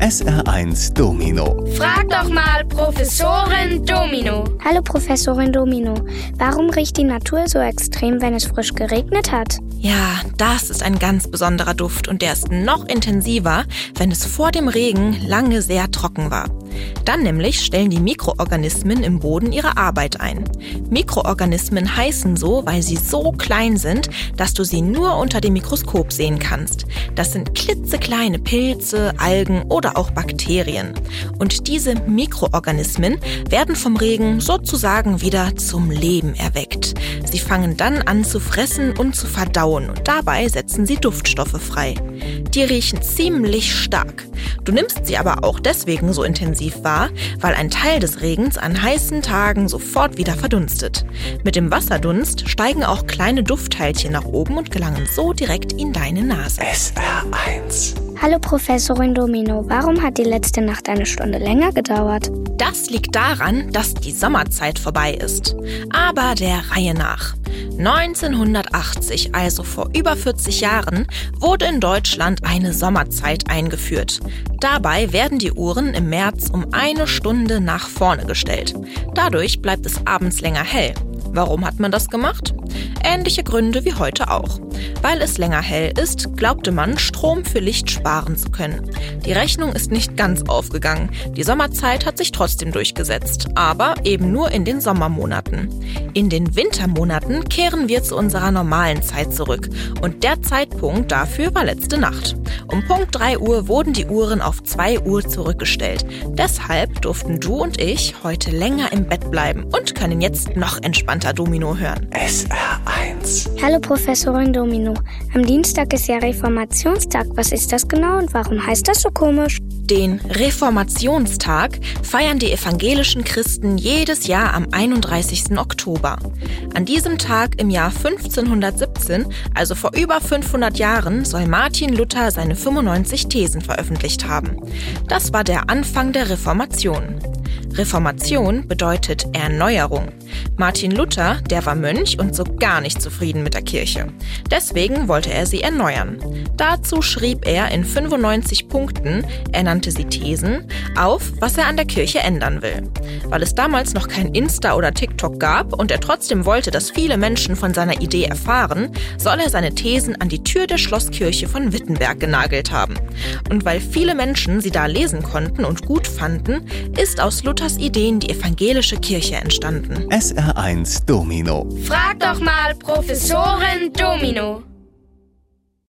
SR1 Domino. Frag doch mal Professorin Domino. Hallo Professorin Domino. Warum riecht die Natur so extrem, wenn es frisch geregnet hat? Ja, das ist ein ganz besonderer Duft und der ist noch intensiver, wenn es vor dem Regen lange sehr trocken war. Dann nämlich stellen die Mikroorganismen im Boden ihre Arbeit ein. Mikroorganismen heißen so, weil sie so klein sind, dass du sie nur unter dem Mikroskop sehen kannst. Das sind klitzekleine Pilze, Algen oder auch Bakterien. Und diese Mikroorganismen werden vom Regen sozusagen wieder zum Leben erweckt. Sie fangen dann an zu fressen und zu verdauen und dabei setzen sie Duftstoffe frei. Die riechen ziemlich stark. Du nimmst sie aber auch deswegen so intensiv wahr, weil ein Teil des Regens an heißen Tagen sofort wieder verdunstet. Mit dem Wasserdunst steigen auch kleine Duftteilchen nach oben und gelangen so direkt in deine Nase. SR1. Hallo Professorin Domino. Warum hat die letzte Nacht eine Stunde länger gedauert? Das liegt daran, dass die Sommerzeit vorbei ist. Aber der Reihe nach. 1980, also vor über 40 Jahren, wurde in Deutschland eine Sommerzeit eingeführt. Dabei werden die Uhren im März um eine Stunde nach vorne gestellt. Dadurch bleibt es abends länger hell. Warum hat man das gemacht? Ähnliche Gründe wie heute auch. Weil es länger hell ist, glaubte man, Strom für Licht sparen zu können. Die Rechnung ist nicht ganz aufgegangen. Die Sommerzeit hat sich trotzdem durchgesetzt, aber eben nur in den Sommermonaten. In den Wintermonaten kehren wir zu unserer normalen Zeit zurück und der Zeitpunkt dafür war letzte Nacht. Um Punkt 3 Uhr wurden die Uhren auf 2 Uhr zurückgestellt. Deshalb durften du und ich heute länger im Bett bleiben und können jetzt noch entspannter Domino hören. SR1. Hallo Professorin Domino. Am Dienstag ist ja Reformationstag. Was ist das genau und warum heißt das so komisch? Den Reformationstag feiern die evangelischen Christen jedes Jahr am 31. Oktober. An diesem Tag im Jahr 1517, also vor über 500 Jahren, soll Martin Luther seine 95 Thesen veröffentlicht haben. Das war der Anfang der Reformation. Reformation bedeutet Erneuerung. Martin Luther, der war Mönch und so gar nicht zufrieden mit der Kirche. Deswegen wollte er sie erneuern. Dazu schrieb er in 95 Punkten, er nannte sie Thesen, auf, was er an der Kirche ändern will. Weil es damals noch kein Insta oder TikTok gab und er trotzdem wollte, dass viele Menschen von seiner Idee erfahren, soll er seine Thesen an die Tür der Schlosskirche von Wittenberg genagelt haben. Und weil viele Menschen sie da lesen konnten und gut fanden, ist aus Luthers Ideen die evangelische Kirche entstanden. SR1 Domino. Frag doch mal Professorin Domino.